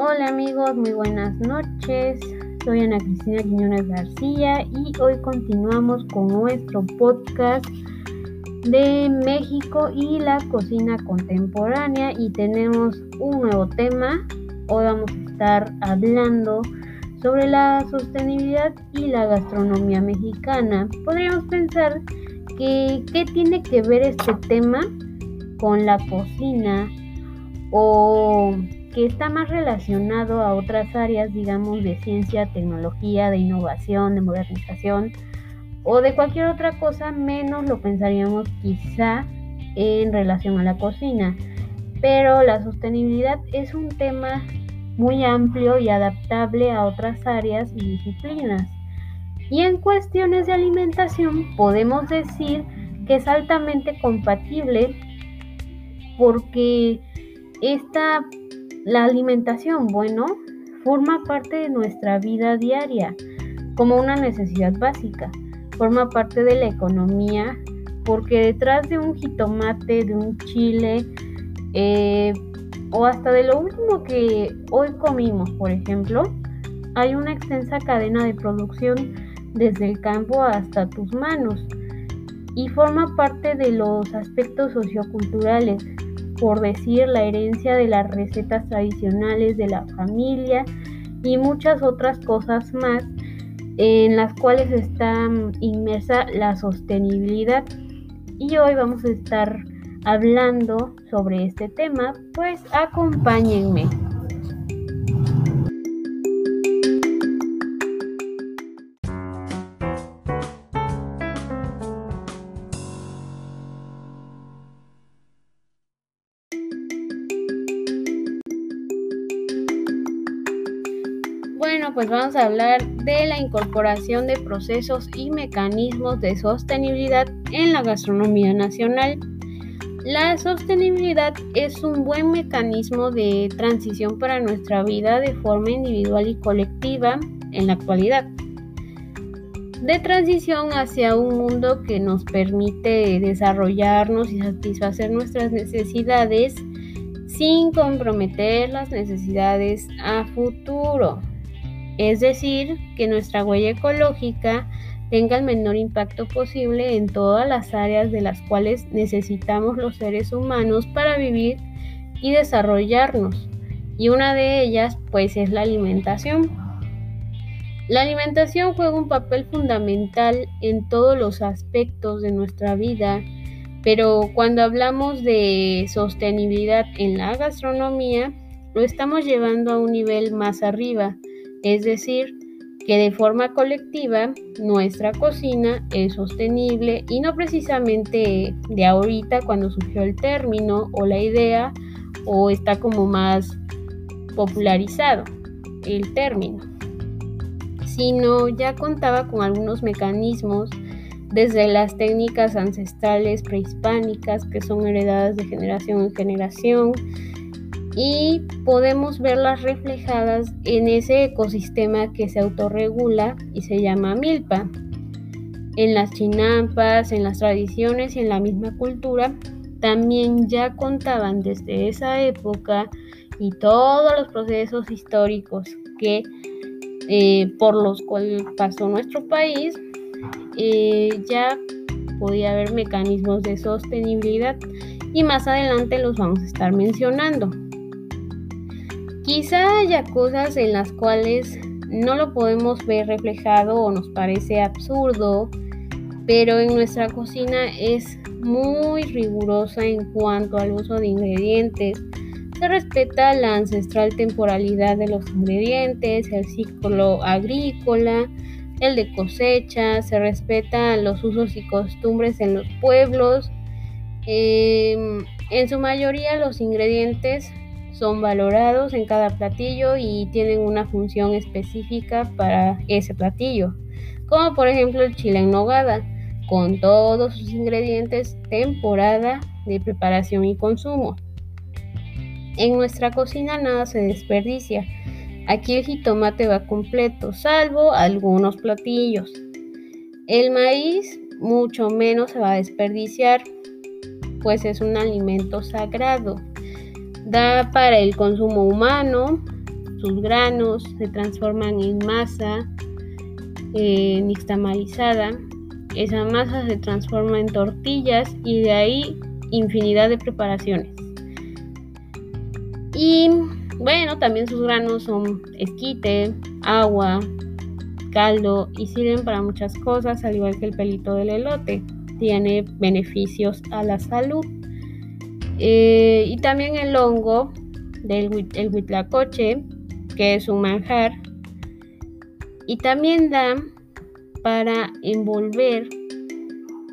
Hola amigos, muy buenas noches. Soy Ana Cristina Quiñones García y hoy continuamos con nuestro podcast de México y la cocina contemporánea y tenemos un nuevo tema. Hoy vamos a estar hablando sobre la sostenibilidad y la gastronomía mexicana. Podríamos pensar que qué tiene que ver este tema con la cocina o que está más relacionado a otras áreas, digamos, de ciencia, tecnología, de innovación, de modernización o de cualquier otra cosa, menos lo pensaríamos quizá en relación a la cocina. Pero la sostenibilidad es un tema muy amplio y adaptable a otras áreas y disciplinas. Y en cuestiones de alimentación podemos decir que es altamente compatible porque esta, la alimentación, bueno, forma parte de nuestra vida diaria como una necesidad básica, forma parte de la economía porque detrás de un jitomate, de un chile, eh, o hasta de lo último que hoy comimos, por ejemplo, hay una extensa cadena de producción desde el campo hasta tus manos y forma parte de los aspectos socioculturales, por decir la herencia de las recetas tradicionales de la familia y muchas otras cosas más en las cuales está inmersa la sostenibilidad. Y hoy vamos a estar hablando sobre este tema, pues acompáñenme. Pues vamos a hablar de la incorporación de procesos y mecanismos de sostenibilidad en la gastronomía nacional. La sostenibilidad es un buen mecanismo de transición para nuestra vida de forma individual y colectiva en la actualidad. De transición hacia un mundo que nos permite desarrollarnos y satisfacer nuestras necesidades sin comprometer las necesidades a futuro. Es decir, que nuestra huella ecológica tenga el menor impacto posible en todas las áreas de las cuales necesitamos los seres humanos para vivir y desarrollarnos. Y una de ellas pues es la alimentación. La alimentación juega un papel fundamental en todos los aspectos de nuestra vida, pero cuando hablamos de sostenibilidad en la gastronomía, lo estamos llevando a un nivel más arriba, es decir, que de forma colectiva nuestra cocina es sostenible y no precisamente de ahorita cuando surgió el término o la idea o está como más popularizado el término, sino ya contaba con algunos mecanismos desde las técnicas ancestrales prehispánicas que son heredadas de generación en generación, y podemos verlas reflejadas en ese ecosistema que se autorregula y se llama milpa. En las chinampas, en las tradiciones y en la misma cultura, también ya contaban desde esa época y todos los procesos históricos que eh, por los cuales pasó nuestro país, eh, ya podía haber mecanismos de sostenibilidad y más adelante los vamos a estar mencionando. Quizá haya cosas en las cuales no lo podemos ver reflejado o nos parece absurdo, pero en nuestra cocina es muy rigurosa en cuanto al uso de ingredientes. Se respeta la ancestral temporalidad de los ingredientes, el ciclo agrícola, el de cosecha, se respetan los usos y costumbres en los pueblos. Em, en su mayoría los ingredientes son valorados en cada platillo y tienen una función específica para ese platillo, como por ejemplo el chile en nogada, con todos sus ingredientes, temporada de preparación y consumo. En nuestra cocina nada se desperdicia. Aquí el jitomate va completo, salvo algunos platillos. El maíz mucho menos se va a desperdiciar, pues es un alimento sagrado da para el consumo humano sus granos se transforman en masa eh. Esa masa se transforma en tortillas y de ahí infinidad de preparaciones. Y bueno, también sus granos son esquite, agua, caldo y sirven para muchas cosas, al igual que el pelito del elote. Tiene beneficios a la salud. Eh, y también el hongo del el huitlacoche, que es un manjar. Y también da para envolver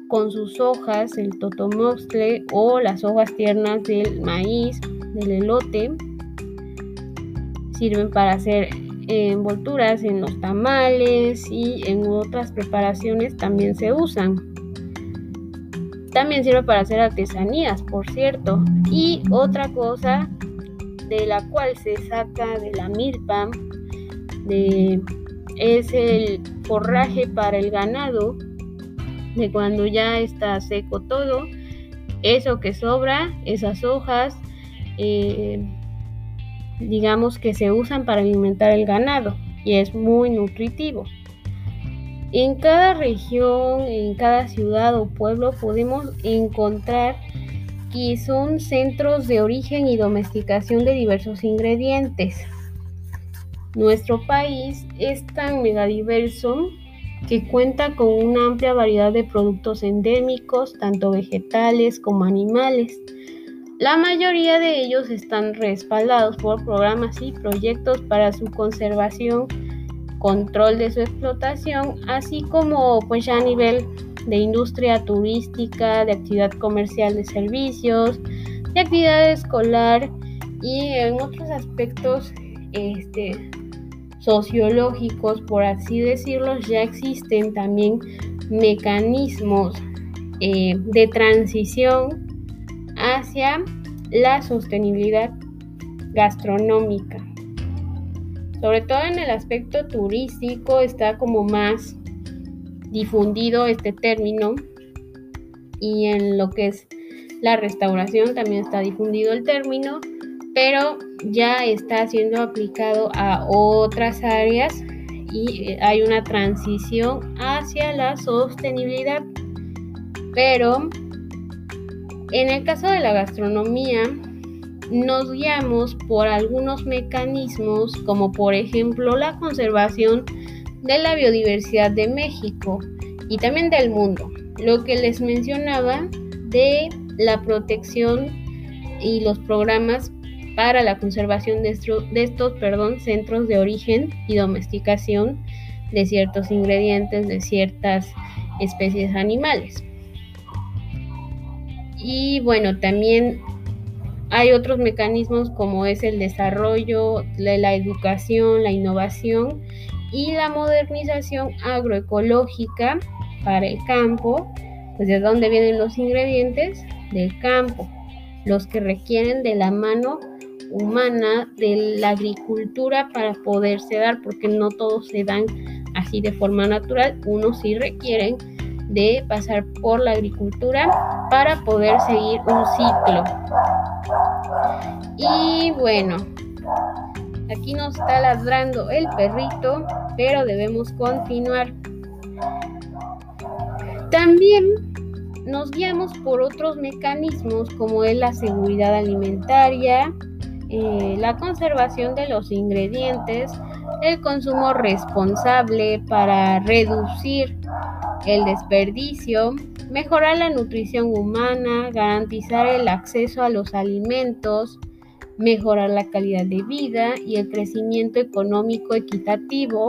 con sus hojas el totomostle o las hojas tiernas del maíz, del elote. Sirven para hacer envolturas en los tamales y en otras preparaciones también se usan. También sirve para hacer artesanías, por cierto. Y otra cosa de la cual se saca de la milpa es el forraje para el ganado de cuando ya está seco todo eso que sobra esas hojas eh, digamos que se usan para alimentar el ganado y es muy nutritivo. En cada región, en cada ciudad o pueblo podemos encontrar que son centros de origen y domesticación de diversos ingredientes. Nuestro país es tan megadiverso que cuenta con una amplia variedad de productos endémicos, tanto vegetales como animales la mayoría de ellos están respaldados por programas y proyectos para su conservación, control de su explotación, así como pues ya a nivel de industria turística, de actividad comercial de servicios, de actividad escolar y en otros aspectos este, sociológicos, por así decirlo, ya existen también mecanismos eh, de transición hacia la sostenibilidad gastronómica. Sobre todo en el aspecto turístico está como más difundido este término y en lo que es la restauración también está difundido el término, pero ya está siendo aplicado a otras áreas y eh, hay una transición hacia la sostenibilidad. Pero en el caso de la gastronomía, nos guiamos por algunos mecanismos como por ejemplo la conservación de la biodiversidad de México y también del mundo. Lo que les mencionaba de la protección y los programas para la conservación de, estos centros de origen y domesticación de ciertos ingredientes de ciertas especies animales. Y bueno, también hay otros mecanismos como es el desarrollo, la, la educación, la innovación y la modernización agroecológica para el campo, pues de dónde vienen los ingredientes del campo, los que requieren de la mano humana de la agricultura para poderse dar, porque no todos se dan así de forma natural, unos sí requieren de pasar por la agricultura para poder seguir un ciclo. Y bueno, aquí nos está ladrando el perrito, pero debemos continuar. También nos guiamos por otros mecanismos como es la seguridad alimentaria, eh, la conservación de los ingredientes, el consumo responsable para reducir el desperdicio, mejorar la nutrición humana, garantizar el acceso a los alimentos, mejorar la calidad de vida y el crecimiento económico equitativo,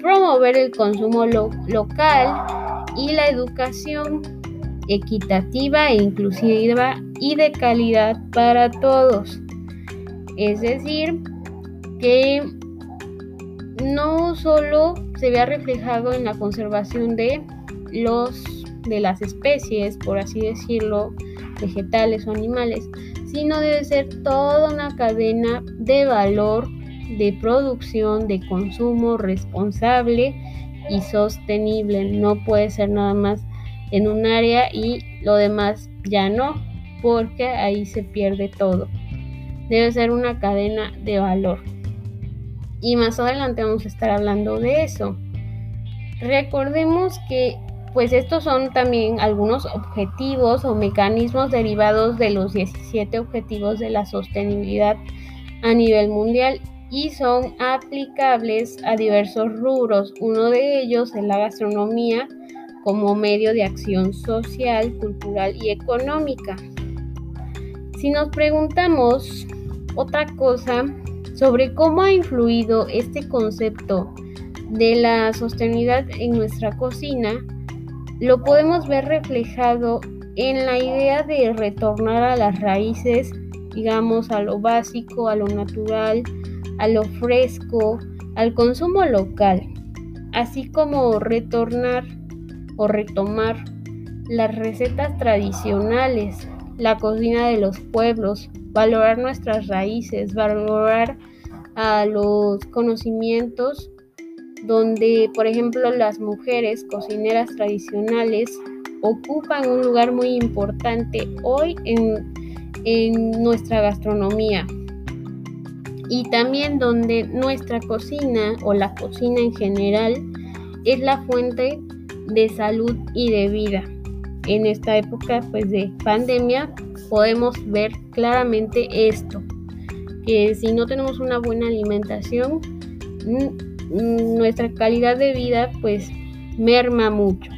promover el consumo local y la educación equitativa e inclusiva y de calidad para todos. Es decir, que no solo se vea reflejado en la conservación de los de las especies, por así decirlo, vegetales o animales, sino debe ser toda una cadena de valor, de producción, de consumo responsable y sostenible. No puede ser nada más en un área y lo demás ya no, porque ahí se pierde todo. Debe ser una cadena de valor. Y más adelante vamos a estar hablando de eso. Recordemos que pues estos son también algunos objetivos o mecanismos derivados de los 17 objetivos de la sostenibilidad a nivel mundial y son aplicables a diversos rubros. Uno de ellos es la gastronomía como medio de acción social, cultural y económica. Si nos preguntamos otra cosa sobre cómo ha influido este concepto de la sostenibilidad en nuestra cocina, lo podemos ver reflejado en la idea de retornar a las raíces, digamos, a lo básico, a lo natural, a lo fresco, al consumo local, así como retornar o retomar las recetas tradicionales, la cocina de los pueblos, valorar nuestras raíces, valorar a los conocimientos donde, por ejemplo, las mujeres cocineras tradicionales ocupan un lugar muy importante hoy en, en nuestra gastronomía y también donde nuestra cocina o la cocina en general es la fuente de salud y de vida. En esta época pues de pandemia podemos ver claramente esto, que si no tenemos una buena alimentación, nuestra calidad de vida pues merma mucho.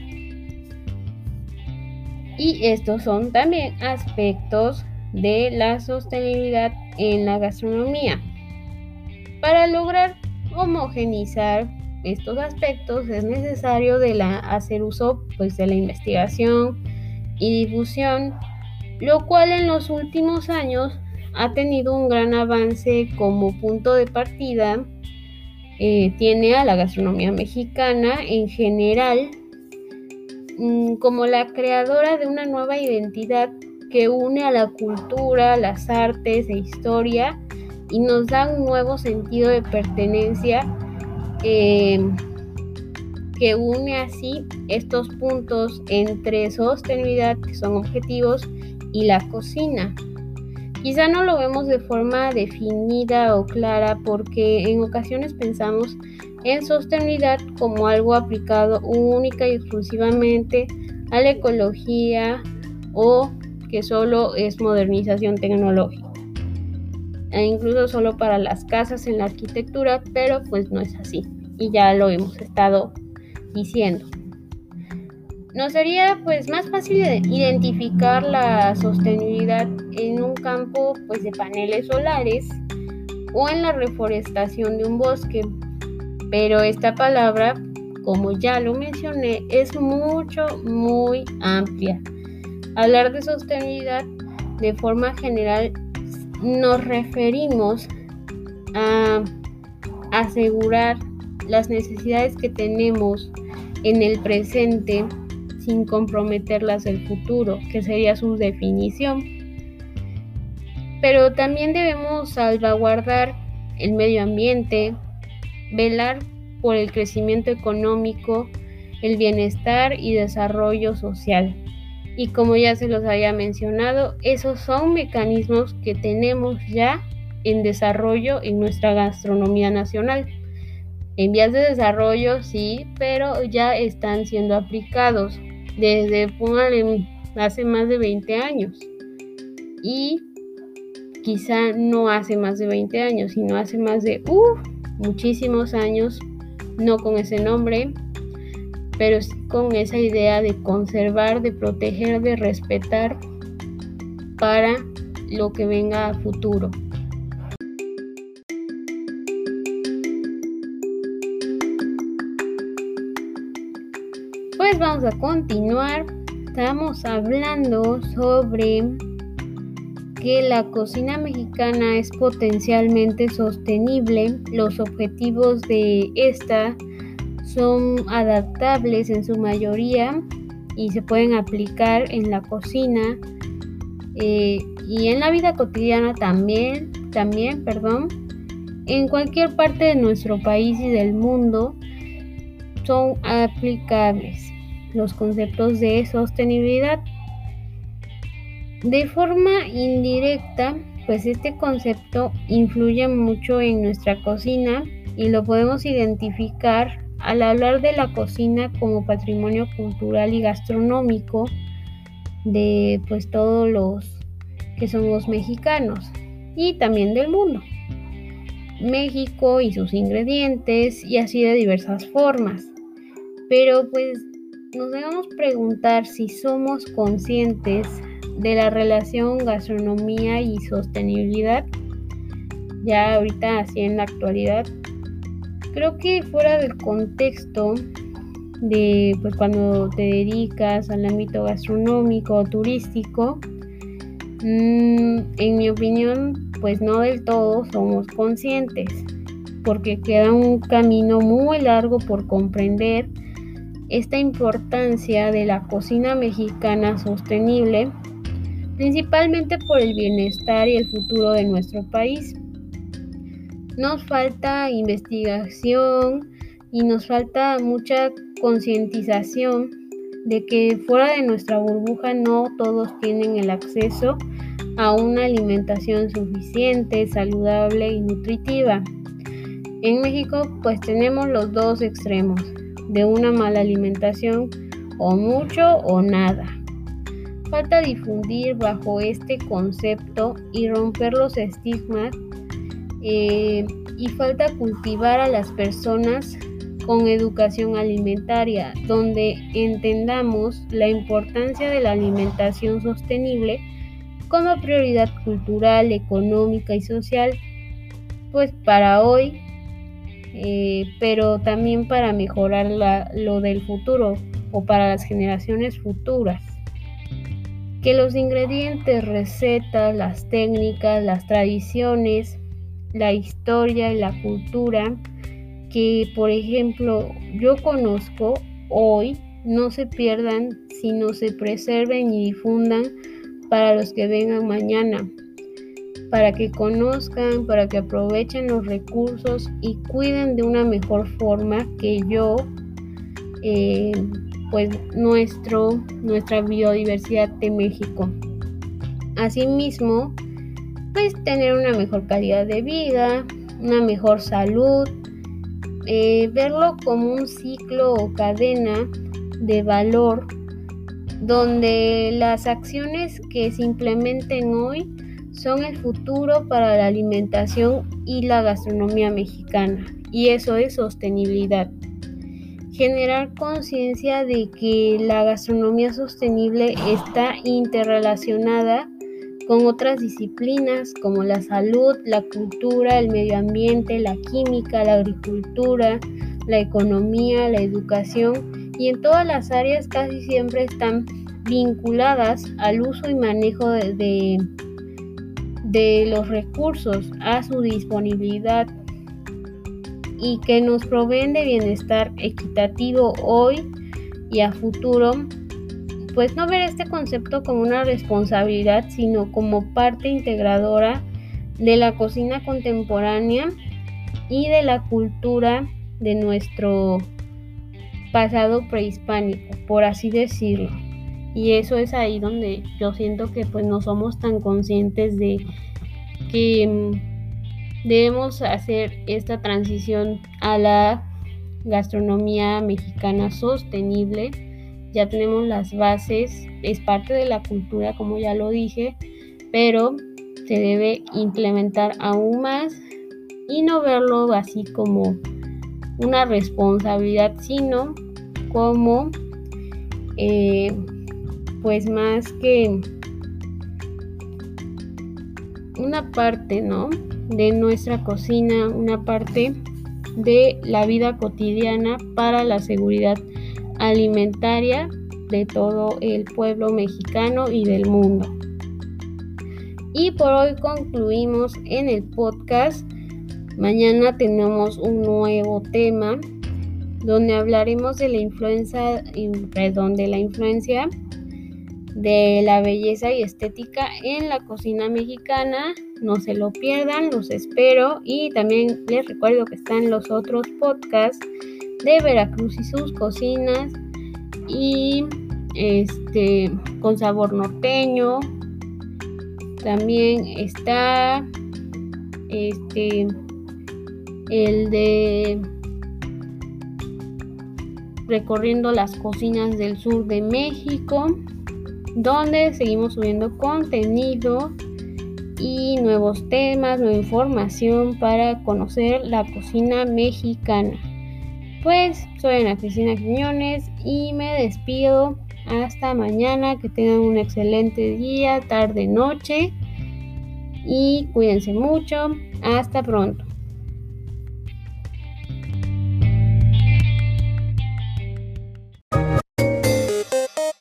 Y estos son también aspectos de la sostenibilidad en la gastronomía. Para lograr homogenizar estos aspectos es necesario de la, hacer uso pues, de la investigación y difusión, lo cual en los últimos años ha tenido un gran avance como punto de partida. Eh, tiene a la gastronomía mexicana en general mm, como la creadora de una nueva identidad que une a la cultura, las artes e historia y nos da un nuevo sentido de pertenencia eh, que une así estos puntos entre sostenibilidad, que son objetivos, y la cocina. Quizá no lo vemos de forma definida o clara porque en ocasiones pensamos en sostenibilidad como algo aplicado única y exclusivamente a la ecología o que solo es modernización tecnológica e incluso solo para las casas en la arquitectura, pero pues no es así y ya lo hemos estado diciendo. Nos sería pues más fácil identificar la sostenibilidad en un campo pues de paneles solares o en la reforestación de un bosque, pero esta palabra, como ya lo mencioné, es mucho muy amplia. Hablar de sostenibilidad de forma general nos referimos a asegurar las necesidades que tenemos en el presente sin comprometerlas del futuro, que sería su definición. Pero también debemos salvaguardar el medio ambiente, velar por el crecimiento económico, el bienestar y desarrollo social. Y como ya se los había mencionado, esos son mecanismos que tenemos ya en desarrollo en nuestra gastronomía nacional. En vías de desarrollo sí, pero ya están siendo aplicados desde hace más de 20 años. Y quizá no hace más de 20 años, sino hace más de muchísimos años, no con ese nombre, pero con esa idea de conservar, de proteger, de respetar para lo que venga a futuro. Pues vamos a continuar. Estamos hablando sobre que la cocina mexicana es potencialmente sostenible. Los objetivos de esta son adaptables en su mayoría y se pueden aplicar en la cocina eh, y en la vida cotidiana también, también, perdón, en cualquier parte de nuestro país y del mundo son aplicables los conceptos de sostenibilidad. De forma indirecta, pues este concepto influye mucho en nuestra cocina y lo podemos identificar al hablar de la cocina como patrimonio cultural y gastronómico de pues todos los que somos mexicanos y también del mundo. México y sus ingredientes y así de diversas formas. Pero pues nos debemos preguntar si somos conscientes de la relación gastronomía y sostenibilidad. Ya ahorita así en la actualidad. Creo que fuera del contexto de pues cuando te dedicas al ámbito gastronómico o turístico, mm, en mi opinión pues no del todo somos conscientes porque queda un camino muy largo por comprender esta importancia de la cocina mexicana sostenible, principalmente por el bienestar y el futuro de nuestro país. Nos falta investigación y nos falta mucha concientización de que fuera de nuestra burbuja no todos tienen el acceso a una alimentación suficiente, saludable y nutritiva. En México pues tenemos los dos extremos, de una mala alimentación o mucho o nada. Falta difundir bajo este concepto y romper los estigmas eh, y falta cultivar a las personas con educación alimentaria, donde entendamos la importancia de la alimentación sostenible como prioridad cultural, económica y social, pues para hoy, eh, pero también para mejorar lo del futuro o para las generaciones futuras. Que los ingredientes, recetas, las técnicas, las tradiciones, la historia y la cultura que, por ejemplo, yo conozco hoy no se pierdan, sino se preserven y difundan para los que vengan mañana, para que conozcan, para que aprovechen los recursos y cuiden de una mejor forma que yo, eh, pues nuestro, nuestra biodiversidad de México. Asimismo, pues tener una mejor calidad de vida, una mejor salud, eh, verlo como un ciclo o cadena de valor donde las acciones que se implementen hoy son el futuro para la alimentación y la gastronomía mexicana y eso es sostenibilidad. Generar conciencia de que la gastronomía sostenible está interrelacionada con otras disciplinas como la salud, la cultura, el medio ambiente, la química, la agricultura, la economía, la educación. Y en todas las áreas casi siempre están vinculadas al uso y manejo de, de, los recursos, a su disponibilidad y que nos proveen de bienestar equitativo hoy y a futuro pues no ver este concepto como una responsabilidad, sino como parte integradora de la cocina contemporánea y de la cultura de nuestro pasado prehispánico, por así decirlo. Y eso es ahí donde yo siento que pues no somos tan conscientes de que mm, debemos hacer esta transición a la gastronomía mexicana sostenible ya tenemos las bases, es parte de la cultura como ya lo dije, pero se debe implementar aún más y no verlo así como una responsabilidad, sino como eh, pues más que una parte, ¿no? De nuestra cocina, una parte de la vida cotidiana para la seguridad alimentaria de todo el pueblo mexicano y del mundo. Y por hoy concluimos en el podcast. Mañana tenemos un nuevo tema donde hablaremos de la influencia, perdón, de la influencia de la belleza y estética en la cocina mexicana. No se lo pierdan, los espero y también les recuerdo que están los otros podcasts de Veracruz y sus cocinas y este con sabor norteño también está este el de recorriendo las cocinas del sur de México, donde seguimos subiendo contenido y nuevos temas, nueva información para conocer la cocina mexicana. Pues soy Ana Cristina Quiñones y me despido. Hasta mañana, que tengan un excelente día, tarde, noche y cuídense mucho. Hasta pronto.